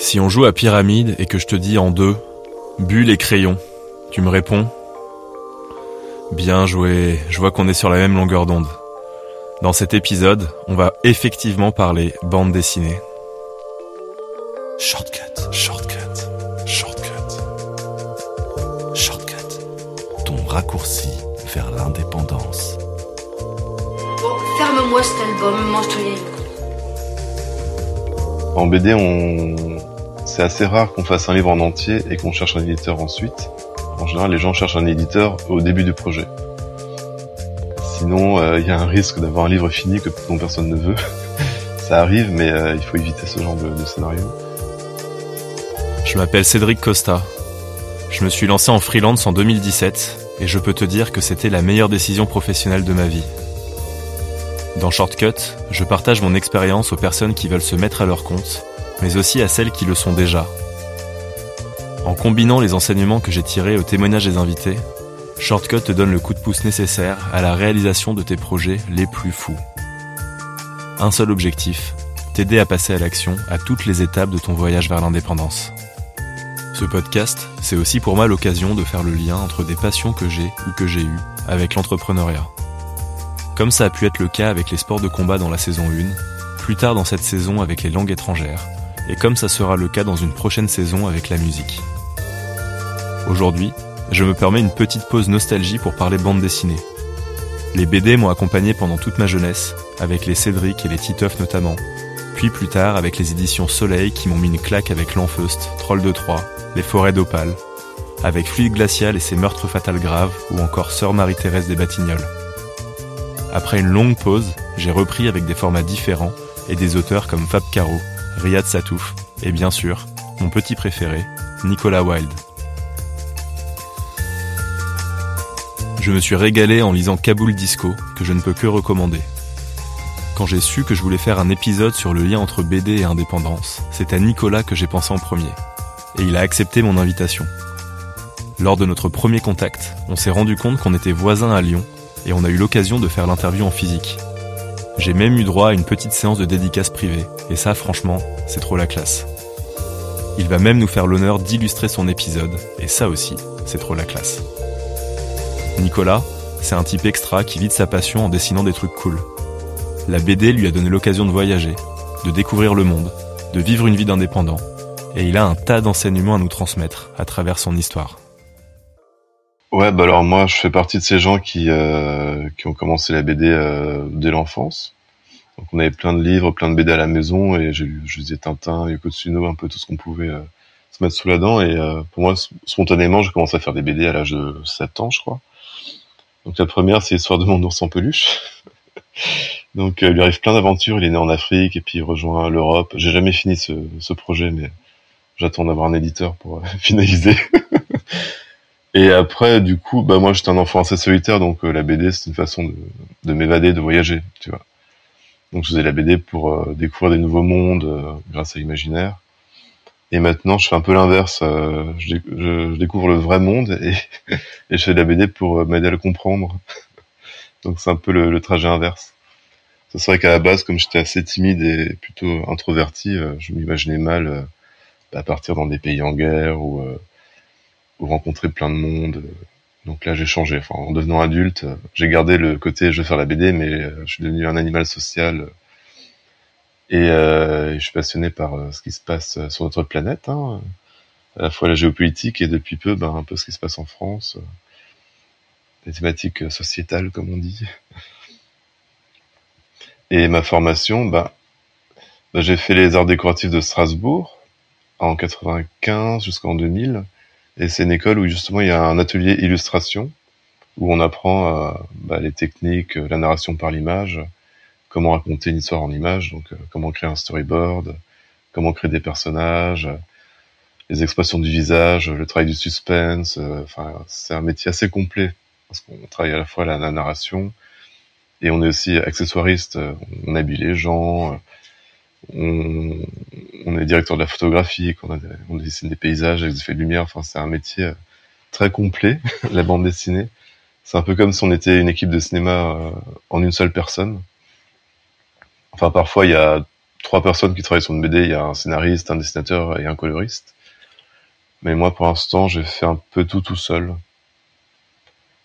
Si on joue à pyramide et que je te dis en deux, bulle et crayon, tu me réponds Bien joué, je vois qu'on est sur la même longueur d'onde. Dans cet épisode, on va effectivement parler bande dessinée. Shortcut, shortcut, shortcut. Shortcut, ton raccourci vers l'indépendance. Bon, ferme-moi cet album, mange-toi les En BD, on... c'est assez rare qu'on fasse un livre en entier et qu'on cherche un éditeur ensuite. En général, les gens cherchent un éditeur au début du projet. Sinon, euh, il y a un risque d'avoir un livre fini que dont personne ne veut. Ça arrive, mais euh, il faut éviter ce genre de, de scénario. Je m'appelle Cédric Costa. Je me suis lancé en freelance en 2017 et je peux te dire que c'était la meilleure décision professionnelle de ma vie. Dans Shortcut, je partage mon expérience aux personnes qui veulent se mettre à leur compte, mais aussi à celles qui le sont déjà. En combinant les enseignements que j'ai tirés au témoignage des invités, Shortcut te donne le coup de pouce nécessaire à la réalisation de tes projets les plus fous. Un seul objectif, t'aider à passer à l'action à toutes les étapes de ton voyage vers l'indépendance. Ce podcast, c'est aussi pour moi l'occasion de faire le lien entre des passions que j'ai ou que j'ai eues avec l'entrepreneuriat. Comme ça a pu être le cas avec les sports de combat dans la saison 1, plus tard dans cette saison avec les langues étrangères, et comme ça sera le cas dans une prochaine saison avec la musique. Aujourd'hui, je me permets une petite pause nostalgie pour parler bande dessinée. Les BD m'ont accompagné pendant toute ma jeunesse, avec les Cédric et les Titeuf notamment, puis plus tard avec les éditions Soleil qui m'ont mis une claque avec L'Enfeust, Troll de Troie, Les Forêts d'Opale, avec Fluide Glacial et ses meurtres fatals graves, ou encore Sœur Marie-Thérèse des Batignolles. Après une longue pause, j'ai repris avec des formats différents et des auteurs comme Fab Caro, Riyad Satouf et bien sûr, mon petit préféré, Nicolas Wilde. Je me suis régalé en lisant Kaboul Disco, que je ne peux que recommander. Quand j'ai su que je voulais faire un épisode sur le lien entre BD et indépendance, c'est à Nicolas que j'ai pensé en premier. Et il a accepté mon invitation. Lors de notre premier contact, on s'est rendu compte qu'on était voisins à Lyon et on a eu l'occasion de faire l'interview en physique. J'ai même eu droit à une petite séance de dédicace privée, et ça franchement, c'est trop la classe. Il va même nous faire l'honneur d'illustrer son épisode, et ça aussi, c'est trop la classe. Nicolas, c'est un type extra qui vit de sa passion en dessinant des trucs cool. La BD lui a donné l'occasion de voyager, de découvrir le monde, de vivre une vie d'indépendant, et il a un tas d'enseignements à nous transmettre à travers son histoire. Ouais, bah alors moi, je fais partie de ces gens qui, euh, qui ont commencé la BD euh, dès l'enfance. Donc on avait plein de livres, plein de BD à la maison, et lu- je lisais Tintin, Yoko Tsuno, un peu tout ce qu'on pouvait euh, se mettre sous la dent. Et euh, pour moi, spontanément, j'ai commencé à faire des BD à l'âge de 7 ans, je crois. Donc la première, c'est l'histoire de mon ours en peluche. Donc euh, il lui arrive plein d'aventures, il est né en Afrique, et puis il rejoint l'Europe. J'ai jamais fini ce, ce projet, mais j'attends d'avoir un éditeur pour euh, finaliser. Et après, du coup, bah moi j'étais un enfant assez solitaire, donc euh, la BD c'est une façon de, de m'évader, de voyager, tu vois. Donc je faisais la BD pour euh, découvrir des nouveaux mondes euh, grâce à l'imaginaire. Et maintenant je fais un peu l'inverse, euh, je, je- je découvre le vrai monde et, et je fais de la BD pour euh, m'aider à le comprendre. donc c'est un peu le, le trajet inverse. C'est vrai qu'à la base, comme j'étais assez timide et plutôt introverti, euh, je m'imaginais mal bah, partir dans des pays en guerre ou rencontrer plein de monde. Donc là, j'ai changé. En devenant adulte, euh, j'ai gardé le côté je veux faire la BD, mais euh, je suis devenu un animal social. Et, euh, je suis passionné par euh, ce qui se passe euh, sur notre planète, hein, à la fois la géopolitique et depuis peu, ben, un peu ce qui se passe en France, euh, des thématiques euh, sociétales, comme on dit. Et ma formation, ben, ben, j'ai fait les arts décoratifs de Strasbourg en 95 jusqu'en 2000. Et c'est une école où justement il y a un atelier illustration où on apprend euh, bah, les techniques, euh, la narration par l'image comment raconter une histoire en images, donc comment créer un storyboard, comment créer des personnages, les expressions du visage, le travail du suspense. Enfin, c'est un métier assez complet parce qu'on travaille à la fois la, narration et on est aussi accessoiriste. On habille les gens, on, on est directeur de la photographie, on, on dessine des paysages avec des effets de lumière. Enfin, c'est un métier très complet, la bande dessinée. C'est un peu comme si on était une équipe de cinéma euh, en une seule personne. Enfin, parfois, il y a trois personnes qui travaillent sur une BD. Il y a un scénariste, un dessinateur et un coloriste. Mais moi, pour l'instant, j'ai fait un peu tout tout seul.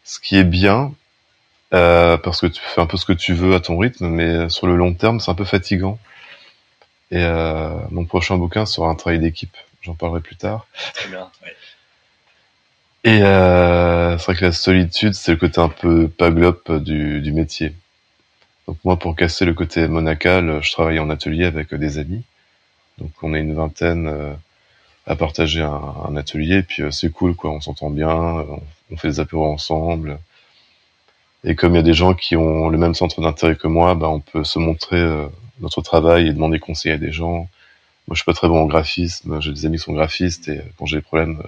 Ce qui est bien, euh, parce que tu fais un peu ce que tu veux à ton rythme, mais sur le long terme, c'est un peu fatigant. Et euh, mon prochain bouquin sera un travail d'équipe. J'en parlerai plus tard. Très bien. Ouais. Et euh, c'est vrai que la solitude, c'est le côté un peu paglope du, du métier. Donc moi, pour casser le côté monacal, je travaille en atelier avec des amis. Donc on est une vingtaine euh, à partager un, un atelier, et puis euh, c'est cool, quoi. On s'entend bien, on, on, fait des apéros ensemble. Et comme il y a des gens qui ont le même centre d'intérêt que moi, bah, on peut se montrer euh, notre travail et demander conseil à des gens. Moi, je suis pas très bon en graphisme. J'ai des amis qui sont graphistes et quand j'ai des problèmes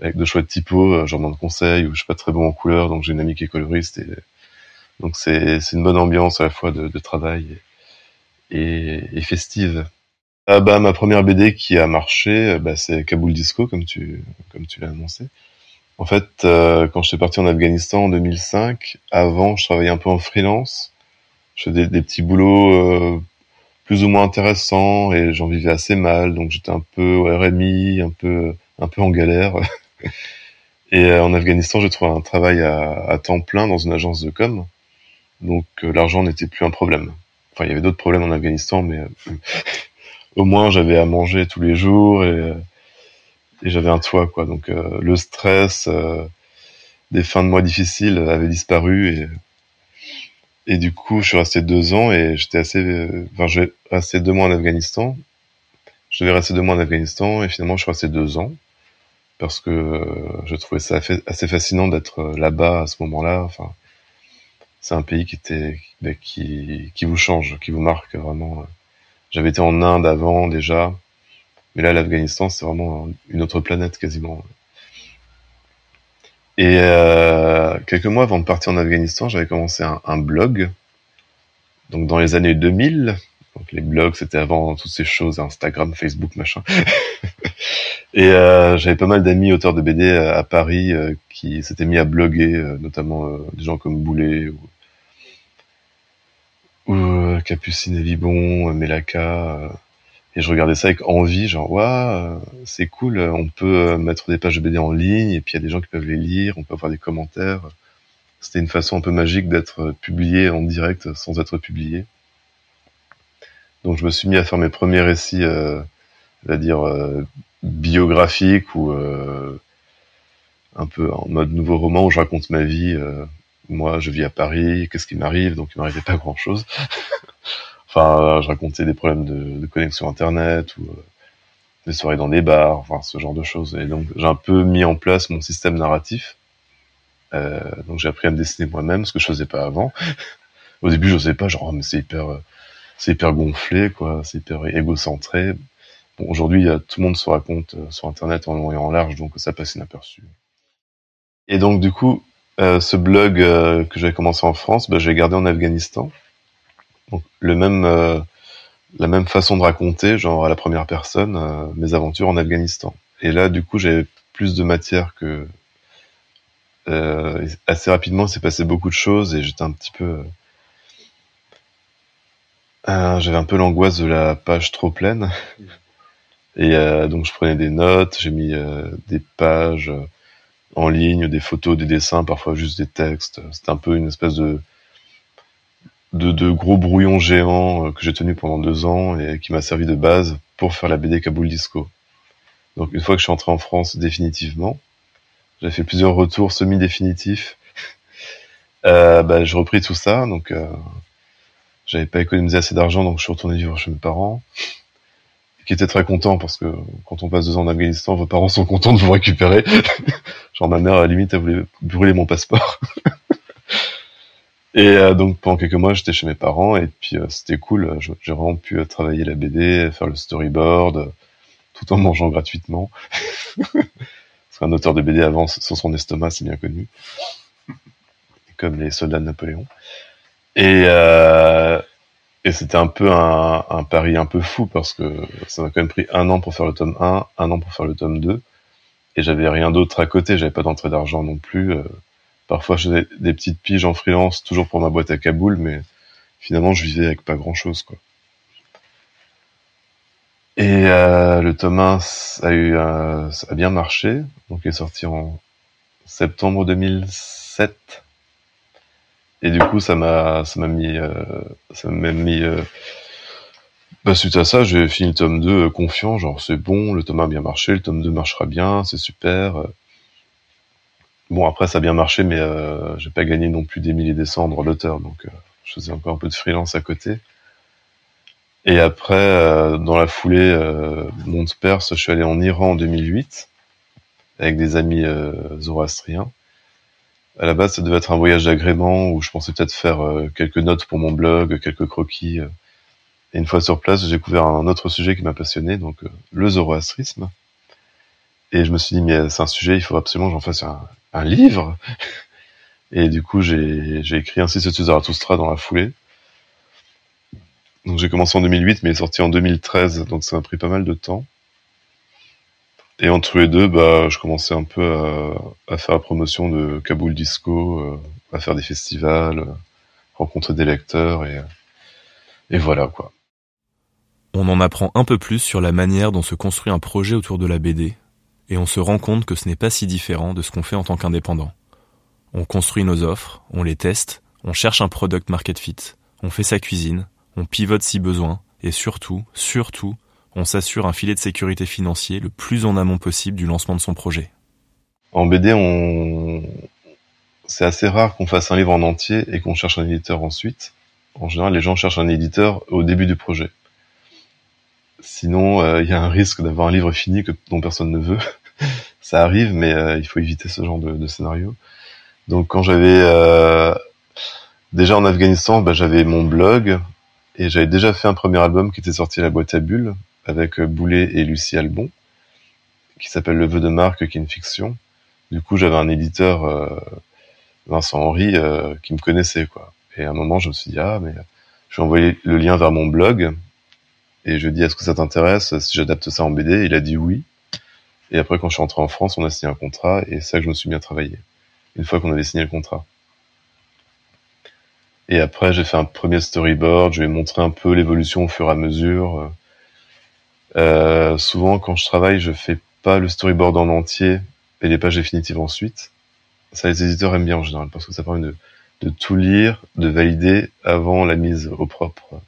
avec de choix de typo, euh, j'en demande conseil, ou je suis pas très bon en couleur, donc j'ai une amie qui est coloriste, et donc c'est une bonne ambiance à la fois de, travail et, festive. Ah bah ma première BD qui a marché, euh, bah, c'est Kaboul Disco comme tu comme tu l'as annoncé. En fait, euh, quand j'étais parti en Afghanistan en 2005, avant je travaillais un peu en freelance, je faisais des, petits boulots euh, plus ou moins intéressants et j'en vivais assez mal, donc j'étais un peu au RMI, un peu un peu en galère. Et euh, en Afghanistan, j'ai trouvé un travail à, temps plein dans une agence de com. Donc euh, l'argent n'était plus un problème. Enfin, il y avait d'autres problèmes en Afghanistan, mais au moins j'avais à manger tous les jours et, et j'avais un toit, quoi. Donc le stress des fins de mois difficiles avait disparu et et du coup, je suis resté deux ans et j'étais assez, enfin, j'ai resté deux mois en Afghanistan. Je devais rester deux mois en Afghanistan et finalement, je suis resté deux ans parce que euh, je trouvais ça assez fascinant d'être euh, là-bas à ce moment-là. Enfin, c'est un pays qui était qui, qui vous change, qui vous marque vraiment. J'avais été en Inde avant déjà, mais là l'Afghanistan c'est vraiment une autre planète quasiment. Et euh, quelques mois avant de partir en Afghanistan, j'avais commencé un, blog. Donc dans les années 2000, donc les blogs c'était avant toutes ces choses, Instagram, Facebook, machin. Et euh, j'avais pas mal d'amis auteurs de BD à, à Paris euh, qui s'étaient mis à bloguer, euh, notamment euh, des gens comme Boulet ou, ou euh, Capucine et Vibon, Melaka. Et je regardais ça avec envie, genre waouh, c'est cool, on peut mettre des pages de BD en ligne et puis il y a des gens qui peuvent les lire, on peut avoir des commentaires. C'était une façon un peu magique d'être publié en direct sans être publié. Donc je me suis mis à faire mes premiers récits, euh, à dire euh, biographique ou euh, un peu en mode nouveau roman où je raconte ma vie. Euh, moi, je vis à Paris, qu'est-ce qui m'arrive? Donc, il m'arrivait pas grand-chose. enfin, je racontais des problèmes de, de connexion Internet ou euh, des soirées dans des bars, enfin, ce genre de choses. Et donc, j'ai un peu mis en place mon système narratif. Euh, donc, j'ai appris à me dessiner moi-même, ce que je faisais pas avant. Au début, je sais pas, genre, oh, mais c'est hyper, c'est hyper gonflé, quoi, c'est hyper égocentré. Bon, aujourd'hui, tout le monde se raconte euh, sur Internet en long et en large, donc ça passe inaperçu. Et donc, du coup, euh, ce blog euh, que j'avais commencé en France, bah, j'ai gardé en Afghanistan. Donc, le même, euh, la même façon de raconter, genre à la première personne, euh, mes aventures en Afghanistan. Et là, du coup, j'avais plus de matière que. assez rapidement, il s'est passé beaucoup de choses et j'étais un petit peu. j'avais un peu l'angoisse de la page trop pleine. Et euh, donc je prenais des notes, j'ai mis euh, des pages euh, en ligne, des photos, des dessins, parfois juste des textes. C'était un peu une espèce de de, de gros brouillon géant euh, que j'ai tenu pendant deux ans et qui m'a servi de base pour faire la BD Kaboul Disco. Donc une fois que je suis entré en France définitivement, j'ai fait plusieurs retours semi-définitifs. euh, bah, j'ai repris tout ça, donc euh, j'avais pas économisé assez d'argent, donc je suis retourné vivre chez mes parents qui était très content parce que quand on passe deux ans en Afghanistan, vos parents sont contents de vous récupérer. Genre ma mère à la limite elle voulait brûler mon passeport. Et euh, donc pendant quelques mois, j'étais chez mes parents et puis euh, c'était cool. J'ai vraiment pu travailler la BD, faire le storyboard, tout en mangeant gratuitement. Parce qu'un auteur de BD avance sur son estomac, c'est bien connu, comme les soldats de Napoléon. Et euh, et c'était un peu un, un, pari un peu fou parce que ça m'a quand même pris un an pour faire le tome 1, un an pour faire le tome 2. Et j'avais rien d'autre à côté, j'avais pas d'entrée d'argent non plus. Parfois, je faisais des petites piges en freelance, toujours pour ma boîte à Kaboul, mais finalement, je vivais avec pas grand-chose, quoi. Et euh, le tome 1 a, eu, euh, a bien marché, donc il est sorti en septembre 2007. Et du coup, ça m'a, ça m'a mis, euh, ça m'a mis. Euh, bah, suite à ça, j'ai fini le tome 2 confiant, genre c'est bon, le tome 1 a bien marché, le tome 2 marchera bien, c'est super. Bon, après, ça a bien marché, mais euh, j'ai pas gagné non plus des milliers des cendres l'auteur, donc euh, je faisais encore un peu de freelance à côté. Et après, euh, dans la foulée, euh, monte Perse, je suis allé en Iran en 2008 avec des amis euh, zoroastriens. À la base, ça devait être un voyage d'agrément où je pensais peut-être faire quelques notes pour mon blog, quelques croquis. Et une fois sur place, j'ai découvert un autre sujet qui m'a passionné, donc le zoroastrisme. Et je me suis dit, mais c'est un sujet, il faut absolument que j'en fasse un, un livre. Et du coup, j'ai, écrit ainsi ce Zarathustra dans la foulée. Donc j'ai commencé en 2008, mais est sorti en 2013, donc ça m'a pris pas mal de temps. Et entre les deux, bah, je commençais un peu à, faire la promotion de Kaboul Disco, euh, à faire des festivals, euh, rencontrer des lecteurs, et, et voilà quoi. On en apprend un peu plus sur la manière dont se construit un projet autour de la BD, et on se rend compte que ce n'est pas si différent de ce qu'on fait en tant qu'indépendant. On construit nos offres, on les teste, on cherche un product market fit, on fait sa cuisine, on pivote si besoin, et surtout, surtout, on s'assure un filet de sécurité financier le plus en amont possible du lancement de son projet. En BD, on... c'est assez rare qu'on fasse un livre en entier et qu'on cherche un éditeur ensuite. En général, les gens cherchent un éditeur au début du projet. Sinon, euh, il y a un risque d'avoir un livre fini que, dont personne ne veut. ça arrive, mais euh, il faut éviter ce genre de, de scénario. Donc quand j'avais euh, déjà en Afghanistan, bah, j'avais mon blog et j'avais déjà fait un premier album qui était sorti à la boîte à bulles avec Boulet et Lucie Albon, qui s'appelle Le vœu de marque, qui est une fiction. Du coup, j'avais un éditeur, Vincent Henry, qui me connaissait quoi. Et à un moment, je me suis dit ah mais je vais envoyer le lien vers mon blog et je lui ai dit est-ce que ça t'intéresse? Si j'adapte ça en BD Il a dit oui. Et après, quand je suis rentré en France, on a signé un contrat et c'est ça que je me suis mis à travailler. Une fois qu'on avait signé le contrat. Et après, j'ai fait un premier storyboard, je vais montrer un peu l'évolution au fur et à mesure. Euh, souvent, quand je travaille, je fais pas le storyboard en entier et les pages définitives ensuite. Ça, les éditeurs aiment bien en général parce que ça permet de tout lire, de valider avant la mise au propre.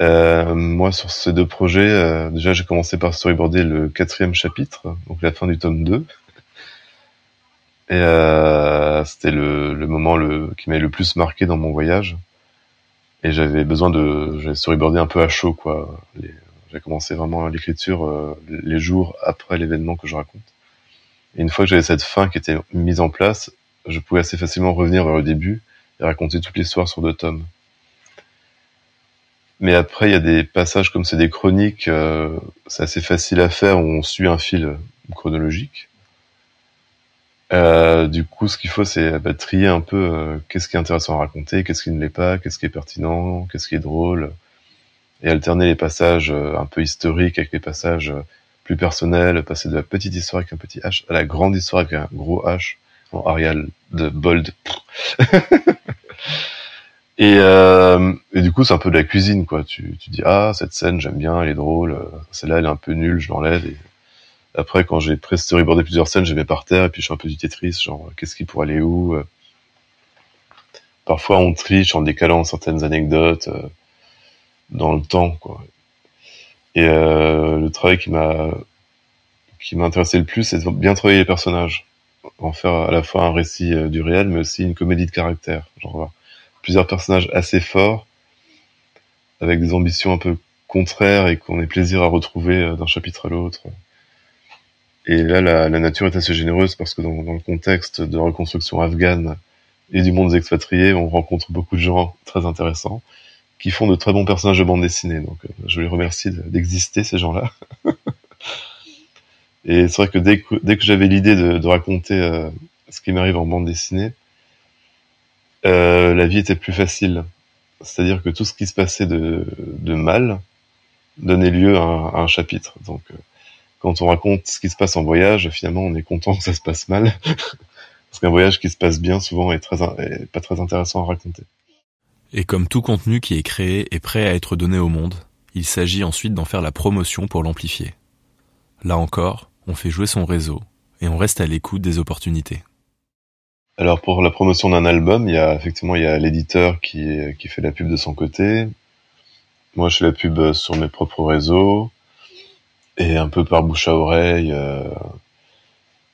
Euh, moi, sur ces deux projets, euh, déjà, j'ai commencé par storyboarder le quatrième chapitre, donc la fin du tome 2. Et euh, c'était le, le, moment le, qui m'avait le plus marqué dans mon voyage. Et j'avais besoin de... J'avais storyboardé un peu à chaud, quoi. J'ai commencé vraiment l'écriture euh, les jours après l'événement que je raconte. Et une fois que j'avais cette fin qui était mise en place, je pouvais assez facilement revenir vers le début et raconter toute l'histoire sur deux tomes. Mais après, il y a des passages comme c'est des chroniques, euh, c'est assez facile à faire, où on suit un fil chronologique. Euh, du coup, ce qu'il faut, c'est bah, trier un peu euh, qu'est-ce qui est intéressant à raconter, qu'est-ce qui ne l'est pas, qu'est-ce qui est pertinent, qu'est-ce qui est drôle, et alterner les passages euh, un peu historiques avec les passages euh, plus personnels, passer de la petite histoire avec un petit H à la grande histoire avec un gros H en Arial de bold. Et, euh, et, du coup, c'est un peu de la cuisine, quoi. Tu, tu dis ah cette scène j'aime bien, elle est drôle. Celle-là elle est un peu nulle, je l'enlève. Et après, quand j'ai pré-storyboardé plusieurs scènes, je vais par terre et puis je fais un peu du Tetris, genre qu'est-ce qui pourrait aller où. Parfois, on triche en décalant certaines anecdotes euh, dans le temps, quoi. Et euh, le travail qui m'a qui intéressé le plus, c'est de bien travailler les personnages, en faire à la fois un récit euh, du réel, mais aussi une comédie de caractère. Genre plusieurs personnages assez forts, avec des ambitions un peu contraires et qu'on ait plaisir à retrouver euh, d'un chapitre à l'autre. Et là, la, la, nature est assez généreuse parce que dans, le contexte de reconstruction afghane et du monde des expatriés. On rencontre beaucoup de gens très intéressants qui font de très bons personnages de bande dessinée. Donc, je les remercie d'exister ces gens-là. et c'est vrai que dès que, j'avais l'idée de, de, raconter ce qui m'arrive en bande dessinée, la vie était plus facile. C'est-à-dire que tout ce qui se passait de, de mal donnait lieu à un, chapitre. Donc, quand on raconte ce qui se passe en voyage, finalement, on est content que ça se passe mal. Parce qu'un voyage qui se passe bien, souvent, est, très, est pas très intéressant à raconter. Et comme tout contenu qui est créé est prêt à être donné au monde, il s'agit ensuite d'en faire la promotion pour l'amplifier. Là encore, on fait jouer son réseau et on reste à l'écoute des opportunités. Alors pour la promotion d'un album, il y a effectivement il y a l'éditeur qui, qui fait la pub de son côté. Moi, je fais la pub sur mes propres réseaux et un peu par bouche à oreille. Euh,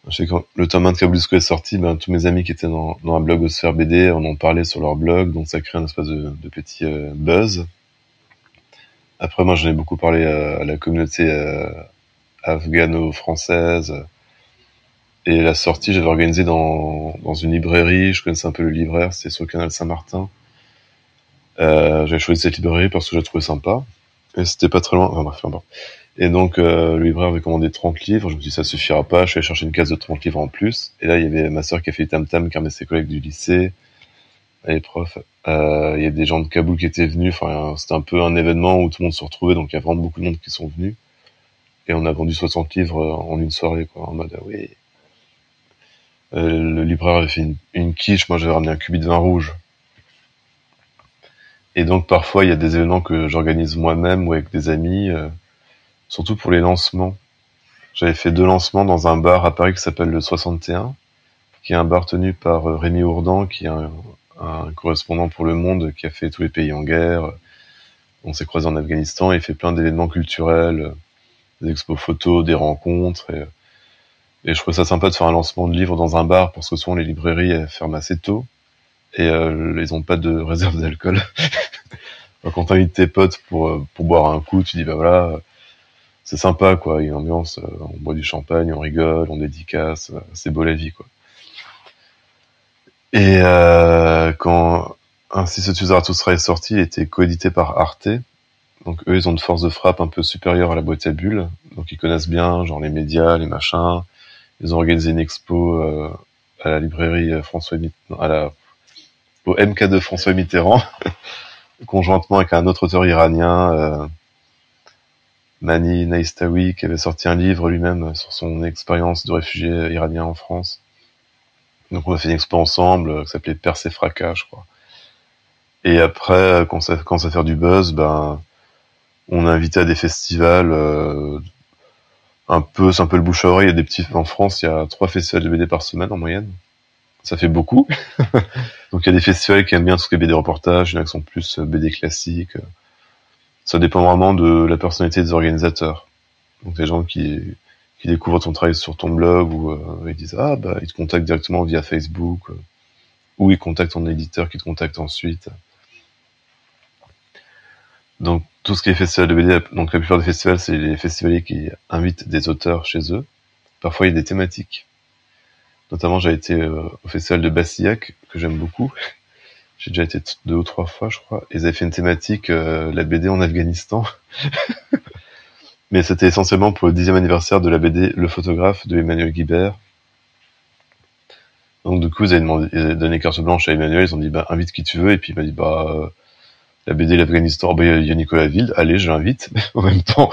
je sais quand le tome 1 de est sorti, ben, tous mes amis qui étaient dans, dans un blog au Sphère BD en ont parlé sur leur blog, donc ça crée un espèce de, petit euh, buzz. Après, moi, j'en ai beaucoup parlé à, la communauté euh, afghano-française. Et la sortie, j'avais organisé dans, une librairie, je connaissais un peu le libraire, c'était sur le canal Saint-Martin. Euh, j'avais choisi cette librairie parce que je la trouvais sympa. Et c'était pas très loin, enfin bref, enfin, et donc, euh, le libraire avait commandé 30 livres. Je me suis dit, ça suffira pas. Je suis allé chercher une case de 30 livres en plus. Et là, il y avait ma sœur qui a fait Tam Tam, qui ses collègues du lycée, les profs. Euh, il y a des gens de Kaboul qui étaient venus. Enfin, c'était un peu un événement où tout le monde se retrouvait. Donc, il y a vraiment beaucoup de monde qui sont venus. Et on a vendu 60 livres en une soirée, quoi. En mode, ah oui. Euh, le libraire avait fait une, une quiche. Moi, j'avais ramené un cubi de vin rouge. Et donc, parfois, il y a des événements que j'organise moi-même ou avec des amis. Euh, surtout pour les lancements. J'avais fait deux lancements dans un bar à Paris qui s'appelle le 61, qui est un bar tenu par euh, Rémi Ourdan, qui est un, un, correspondant pour Le Monde, qui a fait tous les pays en guerre. On s'est croisé en Afghanistan, il fait plein d'événements culturels, des expos photos, des rencontres. Et, et, je trouvais ça sympa de faire un lancement de livres dans un bar, parce que souvent les librairies ferment assez tôt, et euh, ils n'ont pas de réserve d'alcool. Quand t'invites tes potes pour, euh, pour boire un coup, tu dis bah voilà c'est sympa quoi, il y a une ambiance, euh, on boit du champagne, on rigole, on dédicace, euh, c'est beau la vie quoi. Et euh, quand Ainsi ce Zarathustra est sorti, il était coédité par Arte. Donc eux, ils ont une force de frappe un peu supérieure à la boîte à bulles. Donc ils connaissent bien, genre les médias, les machins. Ils ont organisé une expo euh, à la librairie François Mitterrand, à la, au MK de François Mitterrand, conjointement avec un autre auteur iranien, euh, Mani Naistawi qui avait sorti un livre lui-même sur son expérience de réfugié iranien en France. Donc on a fait une expo ensemble euh, qui s'appelait Percé Fracas, je crois. Et après, euh, quand ça commence à faire du buzz, ben on a invité à des festivals euh, un peu, c'est un peu le bouche à oreille. Il y a des petits en France, il y a trois festivals de BD par semaine en moyenne. Ça fait beaucoup. Donc il y a des festivals qui aiment bien tout ce qui est BD reportage, il y en a qui sont plus BD classiques ça dépend vraiment de la personnalité des organisateurs. Donc des gens qui, qui découvrent ton travail sur ton blog ou euh, ils disent ah bah ils te contactent directement via Facebook euh, ou ils contactent ton éditeur qui te contacte ensuite. Donc tout ce qui est festival de BD, donc la plupart des festivals c'est les festivaliers qui invitent des auteurs chez eux. Parfois il y a des thématiques. Notamment j'ai été euh, au festival de Bassillac que j'aime beaucoup j'ai déjà été deux ou trois fois, je crois. Ils avaient fait une thématique, euh, la BD en Afghanistan. Mais c'était essentiellement pour le dixième anniversaire de la BD Le photographe de Emmanuel Guibert. Donc du coup, ils avaient, demandé, ils avaient donné carte blanche à Emmanuel. Ils ont dit, bah, invite qui tu veux. Et puis il m'a dit, bah, euh, la BD l'Afghanistan, bah, il y a Nicolas Ville. Allez, je l'invite. en même temps,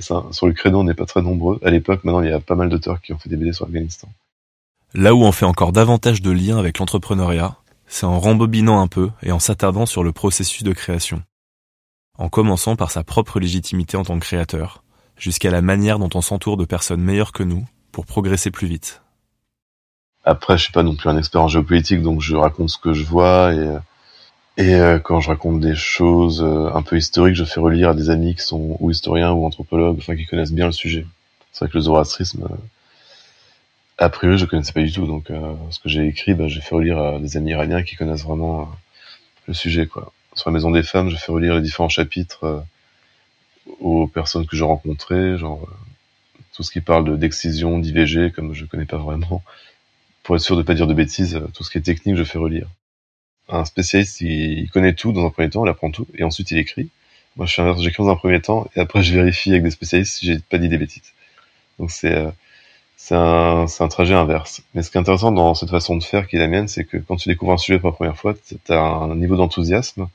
ça, sur le créneau, on n'est pas très nombreux. À l'époque, maintenant, il y a pas mal d'auteurs qui ont fait des BD sur l'Afghanistan. Là où on fait encore davantage de liens avec l'entrepreneuriat, c'est en rembobinant un peu et en s'attardant sur le processus de création. En commençant par sa propre légitimité en tant que créateur, jusqu'à la manière dont on s'entoure de personnes meilleures que nous pour progresser plus vite. Après, je suis pas non plus un expert en géopolitique, donc je raconte ce que je vois et et euh, quand je raconte des choses euh, un peu historiques, je fais relire à des amis qui sont ou historiens ou anthropologues, enfin qui connaissent bien le sujet. C'est vrai que le zoroastrisme, euh, a priori, je connaissais pas du tout, donc euh, ce que j'ai écrit, bah, j'ai fait relire à des amis iraniens qui connaissent vraiment euh, le sujet. Quoi. Sur la Maison des Femmes, j'ai fait relire les différents chapitres aux personnes que j'ai rencontrées, genre tout ce qui parle de d'excision, d'IVG, comme je connais pas vraiment, pour être sûr de pas dire de bêtises, tout ce qui est technique, je fais relire. Un spécialiste, il, connaît tout dans un premier temps, il apprend tout, et ensuite il écrit. Moi, je suis inverse, j'écris dans un premier temps, et après je vérifie avec des spécialistes si j'ai pas dit des bêtises. Donc c'est euh, c'est un, un trajet inverse. Mais ce qui est intéressant dans cette façon de faire qui est la mienne, c'est que quand tu découvres un sujet pour la première fois, tu as un niveau d'enthousiasme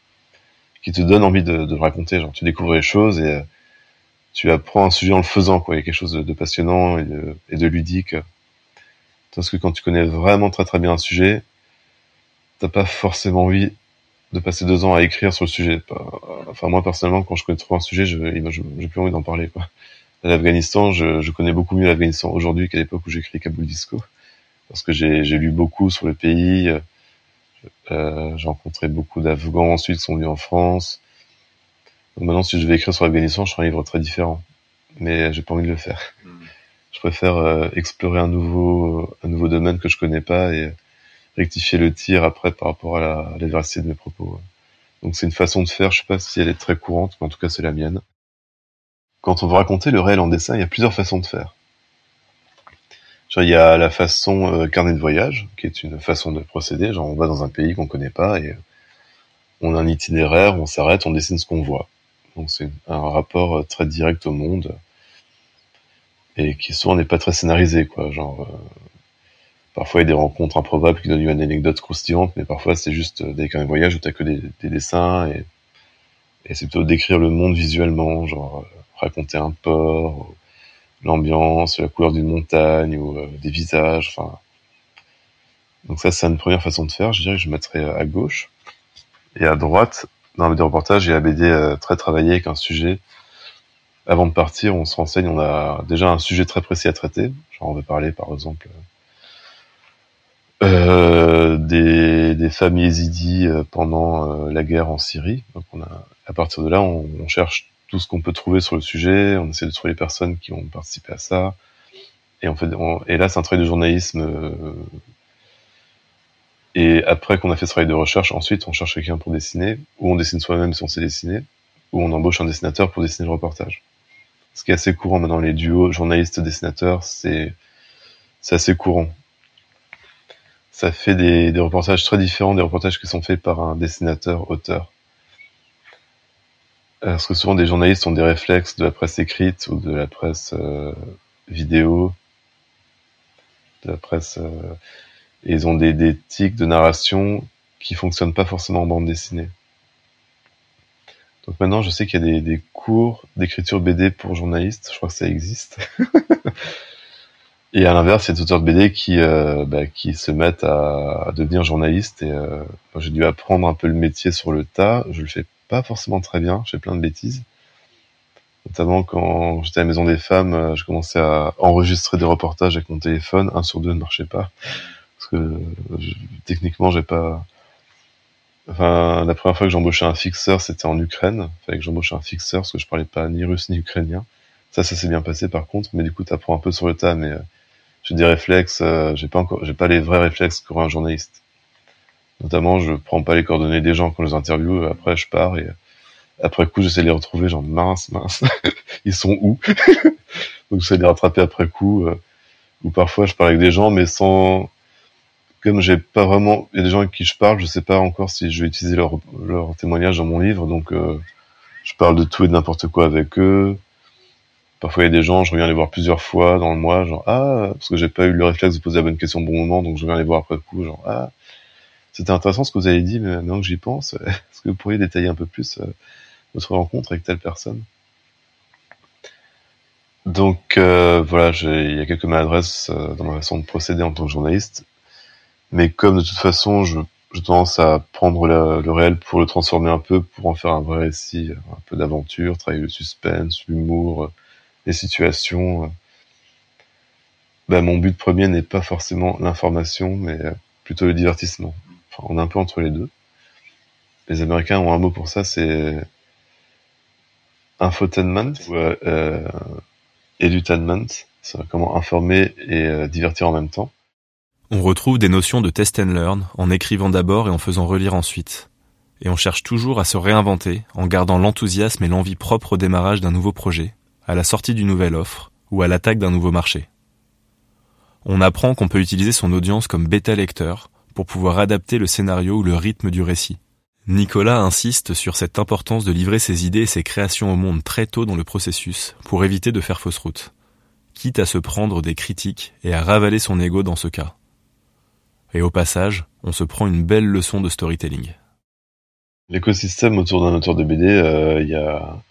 qui te donne envie de, de, le raconter. Genre, tu découvres les choses et euh, tu apprends un sujet en le faisant, quoi. Il y a quelque chose de, passionnant et de, et de ludique. Parce que quand tu connais vraiment très très bien un sujet, t'as pas forcément envie de passer deux ans à écrire sur le sujet. Enfin, moi, personnellement, quand je connais trop un sujet, je, j'ai plus envie d'en parler, quoi. L'Afghanistan, je, je, connais beaucoup mieux l'Afghanistan aujourd'hui qu'à l'époque où j'écris Kabul Disco. Parce que j'ai, lu beaucoup sur le pays. Euh, j'ai rencontré beaucoup d'Afghans ensuite qui sont venus en France. Donc maintenant, si je devais écrire sur l'Afghanistan, je ferais un livre très différent. Mais j'ai pas envie de le faire. Hmm. Je préfère euh, explorer un nouveau, un nouveau domaine que je connais pas et rectifier le tir après par rapport à la, de mes propos. Donc c'est une façon de faire, je sais pas si elle est très courante, mais en tout cas c'est la mienne. Quand on veut raconter le réel en dessin, il y a plusieurs façons de faire. Genre, il y a la façon euh, carnet de voyage, qui est une façon de procéder. Genre, on va dans un pays qu'on connaît pas et on a un itinéraire, on s'arrête, on dessine ce qu'on voit. Donc c'est un rapport euh, très direct au monde et qui souvent n'est pas très scénarisé, quoi. Genre, euh, Parfois, il y a des rencontres improbables qui donnent une anecdote croustillante, mais parfois, c'est juste des carnets de voyage où t'as que des, dessins et, et c'est plutôt décrire le monde visuellement, genre euh, raconter un port, l'ambiance, la couleur d'une montagne ou euh, des visages, enfin. Donc ça, c'est une première façon de faire. Je dirais que je mettrais à gauche et à droite. Dans le reportage, il y a BD euh, très travaillé avec un sujet. Avant de partir, on se renseigne, on a déjà un sujet très précis à traiter. Genre, on veut parler, par exemple, euh, des, des familles yézidis euh, pendant euh, la guerre en Syrie. Donc on a, à partir de là, on, on cherche tout ce qu'on peut trouver sur le sujet, on essaie de trouver les personnes qui ont participé à ça, et on fait, et là c'est un travail de journalisme. Euh, et après qu'on a fait ce travail de recherche, ensuite on cherche quelqu'un pour dessiner, ou on dessine soi-même si on sait dessiner, ou on embauche un dessinateur pour dessiner le reportage. Ce qui est assez courant maintenant, les duos journalistes-dessinateurs, c'est assez courant ça fait des, des, reportages très différents des reportages qui sont faits par un dessinateur auteur. Parce que souvent des journalistes ont des réflexes de la presse écrite ou de la presse euh, vidéo, de la presse, euh, et ils ont des, des tics de narration qui fonctionnent pas forcément en bande dessinée. Donc maintenant, je sais qu'il y a des, des cours d'écriture BD pour journalistes. Je crois que ça existe. Et à l'inverse, il y a des auteurs de BD qui, euh, bah, qui se mettent à, à devenir journalistes. Et euh, j'ai dû apprendre un peu le métier sur le tas. Je le fais pas forcément très bien. Je fais plein de bêtises. Notamment quand j'étais à la Maison des Femmes, euh, je commençais à enregistrer des reportages avec mon téléphone. Un sur deux ne marchait pas parce que je, techniquement, j'ai pas. Enfin, la première fois que j'embauchais un fixeur, c'était en Ukraine. Fallait que j'embauche un fixeur parce que je parlais pas ni russe ni ukrainien. Ça, ça s'est bien passé par contre, mais du coup, tu apprends un peu sur le tas, mais euh, j'ai des réflexes, euh, j'ai pas encore, j'ai pas les vrais réflexes qu'aurait un journaliste. Notamment, je prends pas les coordonnées des gens quand je les interviewe, après je pars et après coup, j'essaie de les retrouver, genre mince, mince, ils sont où? Donc j'essaie de les rattraper après coup. Euh, ou parfois, je parle avec des gens, mais sans, comme j'ai pas vraiment, il y a des gens avec qui je parle, je sais pas encore si je vais utiliser leur, leur témoignage dans mon livre, donc euh, je parle de tout et de n'importe quoi avec eux. Parfois, il y a des gens, je reviens les voir plusieurs fois dans le mois, genre, ah, parce que j'ai pas eu le réflexe de poser la bonne question au bon moment, donc je reviens les voir après le coup, genre, ah, c'était intéressant ce que vous avez dit, mais maintenant que j'y pense, est-ce que vous pourriez détailler un peu plus euh, votre rencontre avec telle personne? Donc, euh, voilà, il y a quelques maladresses euh, dans ma façon de procéder en tant que journaliste, mais comme de toute façon, je, je tendance à prendre le réel pour le transformer un peu, pour en faire un vrai récit, un peu d'aventure, travailler le suspense, l'humour, les situations. Euh, bah, mon but premier n'est pas forcément l'information, mais euh, plutôt le divertissement. Enfin, on est un peu entre les deux. Les Américains ont un mot pour ça, c'est infotainment ou euh, edutainment. C'est comment informer et euh, divertir en même temps. On retrouve des notions de test and learn en écrivant d'abord et en faisant relire ensuite. Et on cherche toujours à se réinventer en gardant l'enthousiasme et l'envie propre au démarrage d'un nouveau projet à la sortie d'une nouvelle offre ou à l'attaque d'un nouveau marché. On apprend qu'on peut utiliser son audience comme bêta-lecteur pour pouvoir adapter le scénario ou le rythme du récit. Nicolas insiste sur cette importance de livrer ses idées et ses créations au monde très tôt dans le processus pour éviter de faire fausse route, quitte à se prendre des critiques et à ravaler son ego dans ce cas. Et au passage, on se prend une belle leçon de storytelling. L'écosystème autour d'un auteur de BD, euh, il y a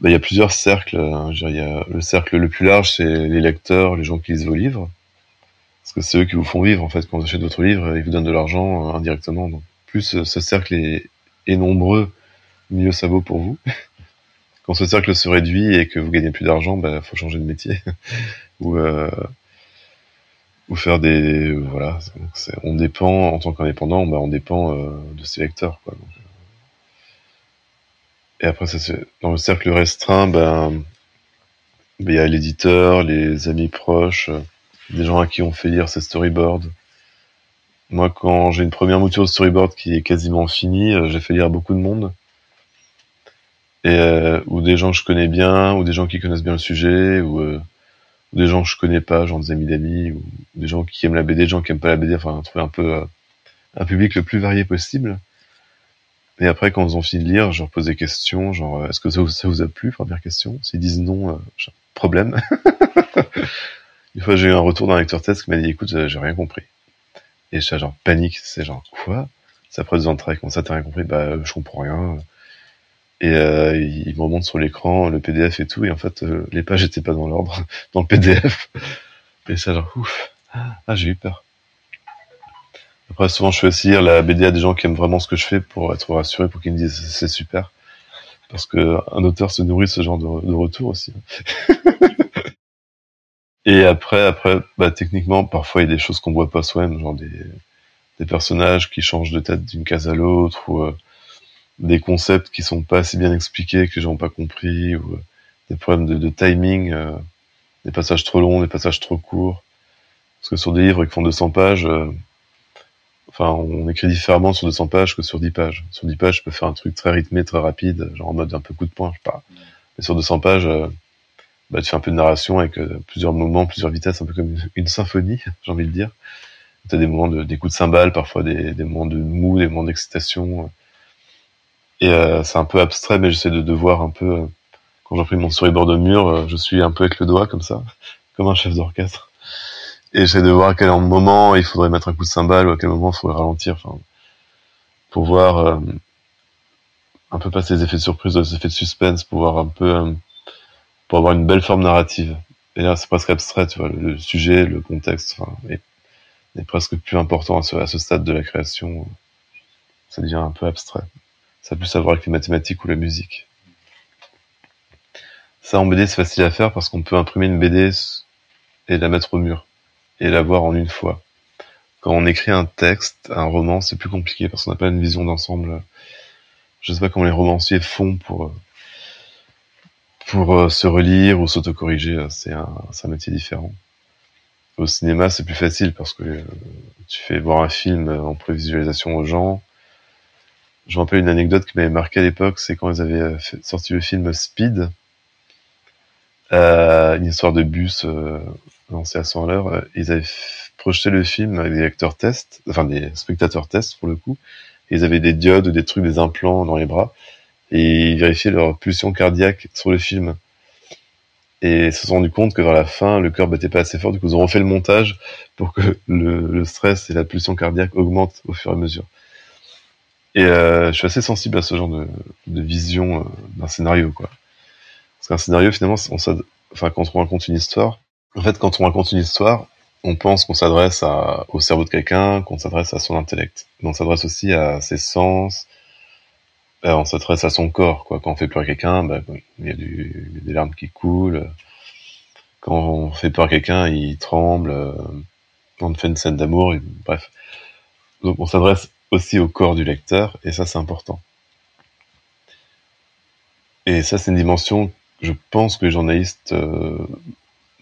bah, il y a plusieurs cercles. Hein. Il y a le cercle le plus large, c'est les lecteurs, les gens qui lisent vos livres. Parce que c'est eux qui vous font vivre, en fait. Quand vous achetez votre livre, ils vous donnent de l'argent euh, indirectement. Donc, plus euh, ce cercle est, est nombreux, mieux ça vaut pour vous. Quand ce cercle se réduit et que vous gagnez plus d'argent, bah, faut changer de métier. ou, euh, ou faire des... Voilà. on dépend, en tant qu'indépendant, bah, on dépend euh, de ses lecteurs, quoi. Donc, et après, ça, dans le cercle restreint, ben, ben, il y a l'éditeur, les amis proches, euh, des gens à qui on fait lire ces storyboards. Moi, quand j'ai une première mouture de storyboard qui est quasiment finie, euh, j'ai fait lire beaucoup de monde. Et, euh, ou des gens que je connais bien, ou des gens qui connaissent bien le sujet, ou, ou des gens que je connais pas, genre des amis d'amis, ou des gens qui aiment la BD, des gens qui aiment pas la BD, enfin, trouver un peu un public le plus varié possible. Et après, quand ils ont fini de lire, je leur pose des questions, genre, euh, est-ce que ça vous, a plu, première question S'ils disent non, euh, problème. Une fois, j'ai eu un retour d'un lecteur test qui m'a dit, écoute, euh, j'ai rien compris. Et je genre, panique, c'est genre, quoi? Ça après deux ans de travail, comment ça, t'as rien compris? Bah, je comprends rien. Et euh, il me remonte sur l'écran, le PDF et tout, et en fait, les pages étaient pas dans l'ordre, dans le PDF. Et ça, genre, ouf, ah, j'ai eu peur. Après, souvent, je fais aussi la BD à des gens qui aiment vraiment ce que je fais pour être rassurés, pour qu'ils me disent c'est super. Parce que un auteur se nourrit de ce genre de, retour aussi. Et après, après, bah, techniquement, parfois, il y a des choses qu'on voit pas soi-même, genre des, des personnages qui changent de tête d'une case à l'autre, ou euh, des concepts qui sont pas assez bien expliqués, que les gens n'ont pas compris, ou euh, des problèmes de, timing, euh, des passages trop longs, des passages trop courts. Parce que sur des livres qui font 200 pages, on écrit différemment sur 200 pages que sur 10 pages. Sur 10 pages, je peux faire un truc très rythmé, très rapide, genre en mode un peu coup de poing, je sais pas. Mais sur 200 pages, euh, bah, tu fais un peu de narration avec euh, plusieurs moments, plusieurs vitesses, un peu comme une, symphonie, j'ai envie de dire. Tu as des moments de, des coups de cymbales, parfois des, moments de mou, des moments d'excitation. Et euh, c'est un peu abstrait, mais j'essaie de, de voir un peu, quand j'imprime mon storyboard au mur, je suis un peu avec le doigt, comme ça, comme un chef d'orchestre et j'essaie de voir à quel moment il faudrait mettre un coup de cymbale ou à quel moment il faudrait ralentir, enfin, pour voir euh, un peu passer les effets de surprise, les effets de suspense, pour voir un peu, euh, pour avoir une belle forme narrative. Et là, c'est presque abstrait, tu vois, le, sujet, le contexte, enfin, est, presque plus important à ce, à ce, stade de la création. Ça devient un peu abstrait. Ça a plus à voir avec les mathématiques ou la musique. Ça, en BD, c'est facile à faire parce qu'on peut imprimer une BD et la mettre au mur et l'avoir en une fois. Quand on écrit un texte, un roman, c'est plus compliqué parce qu'on n'a pas une vision d'ensemble. Je sais pas comment les romanciers font pour euh, pour euh, se relire ou s'autocorriger. C'est un, un métier différent. Au cinéma, c'est plus facile parce que euh, tu fais voir un film en prévisualisation aux gens. Je me rappelle une anecdote qui m'avait marqué à l'époque, c'est quand ils avaient sorti le film Speed, euh, une histoire de bus euh, lancé à 100 à l'heure. Euh, ils avaient projeté le film avec des acteurs tests, enfin des spectateurs tests pour le coup. ils avaient des diodes des trucs, des implants dans les bras. Et ils vérifiaient leur pulsion cardiaque sur le film. Et ils se sont rendu compte que vers la fin, le cœur battait pas assez fort. Du coup, ils ont refait le montage pour que le, stress et la pulsion cardiaque augmentent au fur et à mesure. Et euh, je suis assez sensible à ce genre de, vision euh, d'un scénario, quoi. Parce qu'un scénario, finalement, quand on raconte une histoire, en fait, quand on raconte une histoire, on pense qu'on s'adresse au cerveau de quelqu'un, qu'on s'adresse à son intellect. On s'adresse aussi à ses sens, euh, on s'adresse à son corps, quoi. Quand on fait pleurer quelqu'un, bah, il, y a des larmes qui coulent. Quand on fait peur à quelqu'un, il tremble. Euh, quand on fait une scène d'amour, bref. Donc on s'adresse aussi au corps du lecteur, et ça c'est important. Et ça c'est une dimension je pense que les journalistes euh,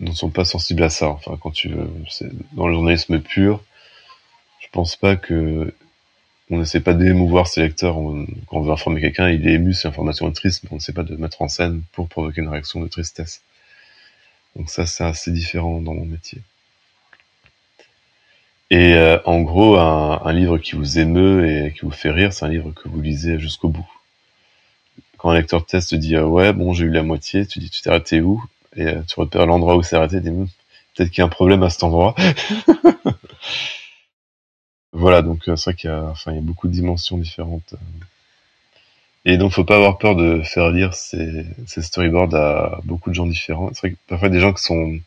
ne sont pas sensibles à ça. Enfin, quand tu veux, dans le journalisme pur, je pense pas que on n'essaie pas d'émouvoir ses lecteurs. quand on veut informer quelqu'un, il est ému, c'est l'information est triste, mais on n'essaie pas de mettre en scène pour provoquer une réaction de tristesse. Donc ça, c'est assez différent dans mon métier. Et euh, en gros, un, livre qui vous émeut et qui vous fait rire, c'est un livre que vous lisez jusqu'au bout. Quand un lecteur de test te dit ah ouais bon j'ai eu la moitié, tu dis tu t'es arrêté où? Et euh, tu repères l'endroit où c'est arrêté, tu dis peut-être qu'il y a un problème à cet endroit. voilà donc c'est vrai qu'il y a enfin il y a beaucoup de dimensions différentes. Et donc, faut pas avoir peur de faire lire ces, storyboards à beaucoup de gens différents. C'est vrai que parfois, des gens qui sont,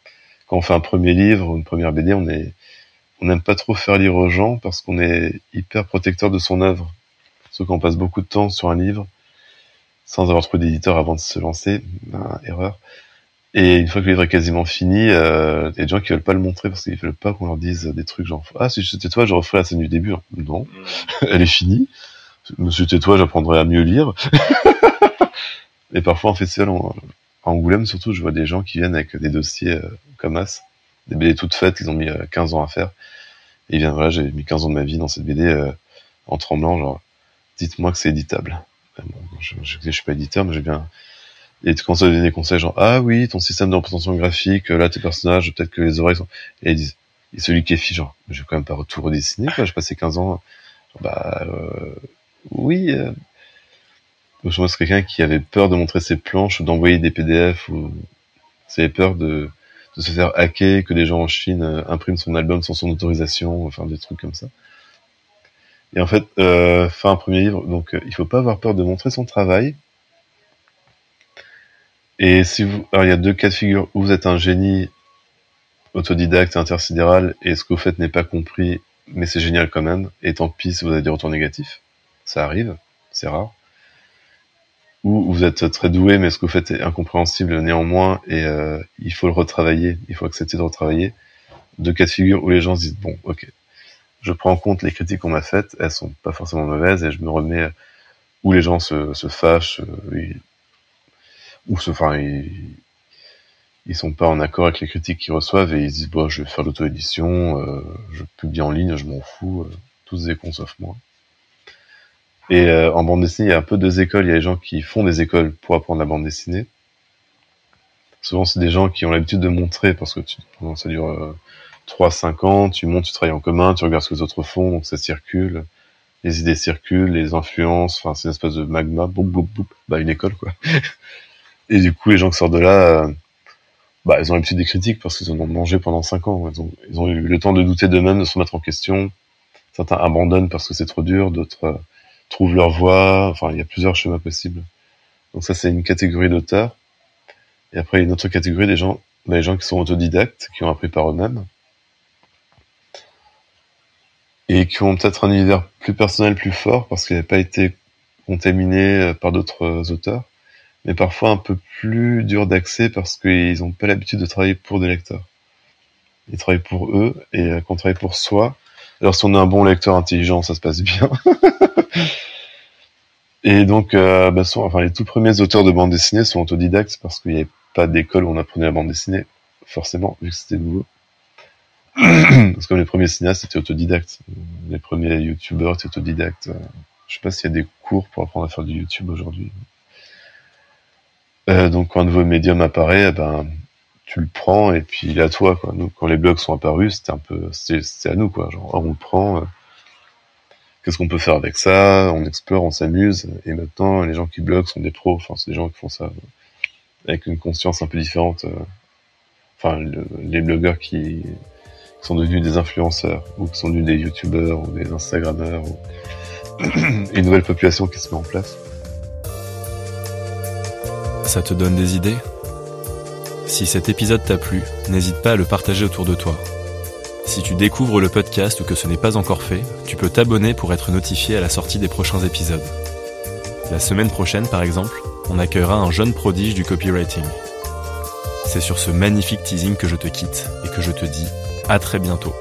quand on fait un premier livre ou une première BD, on on n'aime pas trop faire lire aux gens parce qu'on est hyper protecteur de son œuvre. Sauf qu'on passe beaucoup de temps sur un livre sans avoir trouvé d'éditeur avant de se lancer, ben, erreur. Et une fois que le livre est quasiment fini, euh, il y a des gens qui veulent pas le montrer parce qu'ils veulent pas qu'on leur dise des trucs genre ah si c'était toi je referais la scène du début. Non, mm. elle est finie. Monsieur tais-toi, j'apprendrai à mieux lire. et parfois en festival, en, Angoulême surtout, je vois des gens qui viennent avec des dossiers euh, comme As, des BD toutes faites qu'ils ont mis 15 euh, ans à faire. Et ils viennent, voilà, j'ai mis 15 ans de ma vie dans cette BD euh, en tremblant, genre, dites-moi que c'est éditable. je, je, suis pas éditeur, mais j'ai bien... Et tu commences à donner des conseils genre, ah oui, ton système de représentation graphique, là, tes personnages, peut-être que les oreilles sont... Et ils disent, et celui qui est fi, genre, je vais quand même pas tout redessiner, quoi, j'ai passé 15 ans, bah, euh, oui. Euh, je pense quelqu'un qui avait peur de montrer ses planches ou d'envoyer des PDF ou avait peur de, de se faire hacker, que des gens en Chine euh, impriment son album sans son autorisation, enfin des trucs comme ça. Et en fait, euh, faire un premier livre, donc euh, il faut pas avoir peur de montrer son travail. Et si vous, alors il y a deux cas de figure où vous êtes un génie autodidacte intersidéral et ce que vous faites n'est pas compris, mais c'est génial quand même. Et tant pis si vous avez des retours négatifs ça arrive, c'est rare. Ou vous êtes très doué, mais ce que vous faites est incompréhensible néanmoins, et euh, il faut le retravailler, il faut accepter de retravailler. Deux cas de figure où les gens se disent, bon, ok, je prends en compte les critiques qu'on m'a faites, elles sont pas forcément mauvaises, et je me remets où les gens se, se fâchent, euh, ou enfin, ils, ils sont pas en accord avec les critiques qu'ils reçoivent, et ils disent, bon, je vais faire l'auto-édition, euh, je publie en ligne, je m'en fous, tous des cons sauf moi. Et euh, en bande dessinée, il y a un peu deux écoles. Il y a les gens qui font des écoles pour apprendre la bande dessinée. Souvent, c'est des gens qui ont l'habitude de montrer parce que tu, ça dure euh, 3-5 ans, tu montes, tu travailles en commun, tu regardes ce que les autres font, donc ça circule. Les idées circulent, les influences, enfin, c'est une espèce de magma, boum, boum, boum, bah, une école, quoi. Et du coup, les gens qui sortent de là, euh, bah, ils ont l'habitude des critiques parce qu'ils en ont mangé pendant 5 ans. Ils ont, eu le temps de douter d'eux-mêmes, de se remettre en question. Certains abandonnent parce que c'est trop dur, d'autres euh, trouvent leur voie. Enfin, il y a plusieurs chemins possibles. Donc ça, c'est une catégorie d'auteurs. Et après, il y a une autre catégorie des gens, bah, les gens qui sont autodidactes, qui ont appris par eux-mêmes. Et qui ont peut-être un univers plus personnel, plus fort, parce qu'il n'a pas été contaminé euh, par d'autres auteurs. Mais parfois un peu plus dur d'accès parce qu'ils n'ont pas l'habitude de travailler pour des lecteurs. Ils travaillent pour eux, et euh, quand travaille pour soi, alors si on est un bon lecteur intelligent, ça se passe bien. Et donc, euh, bah, enfin, les tout premiers auteurs de bande dessinée sont autodidactes parce qu'il n'y avait pas d'école où on apprenait la bande dessinée, forcément, vu que c'était nouveau. parce que les premiers cinéastes étaient autodidactes. Les premiers youtubeurs étaient autodidactes. Je sais pas s'il y a des cours pour apprendre à faire du YouTube aujourd'hui. Euh, donc quand un nouveau médium apparaît, eh ben tu le prends et puis il est à toi quoi. Nous quand les blogs sont apparus, c'était un peu c'était à nous quoi, genre oh, on le prend euh, qu'est-ce qu'on peut faire avec ça, on explore, on s'amuse et maintenant les gens qui bloguent sont des pros, enfin c'est des gens qui font ça euh, avec une conscience un peu différente. Enfin les blogueurs qui, sont devenus des influenceurs ou qui sont devenus des youtubeurs ou des instagrammeurs ou une nouvelle population qui se met en place. Ça te donne des idées? Si cet épisode t'a plu, n'hésite pas à le partager autour de toi. Si tu découvres le podcast ou que ce n'est pas encore fait, tu peux t'abonner pour être notifié à la sortie des prochains épisodes. La semaine prochaine, par exemple, on accueillera un jeune prodige du copywriting. C'est sur ce magnifique teasing que je te quitte et que je te dis à très bientôt.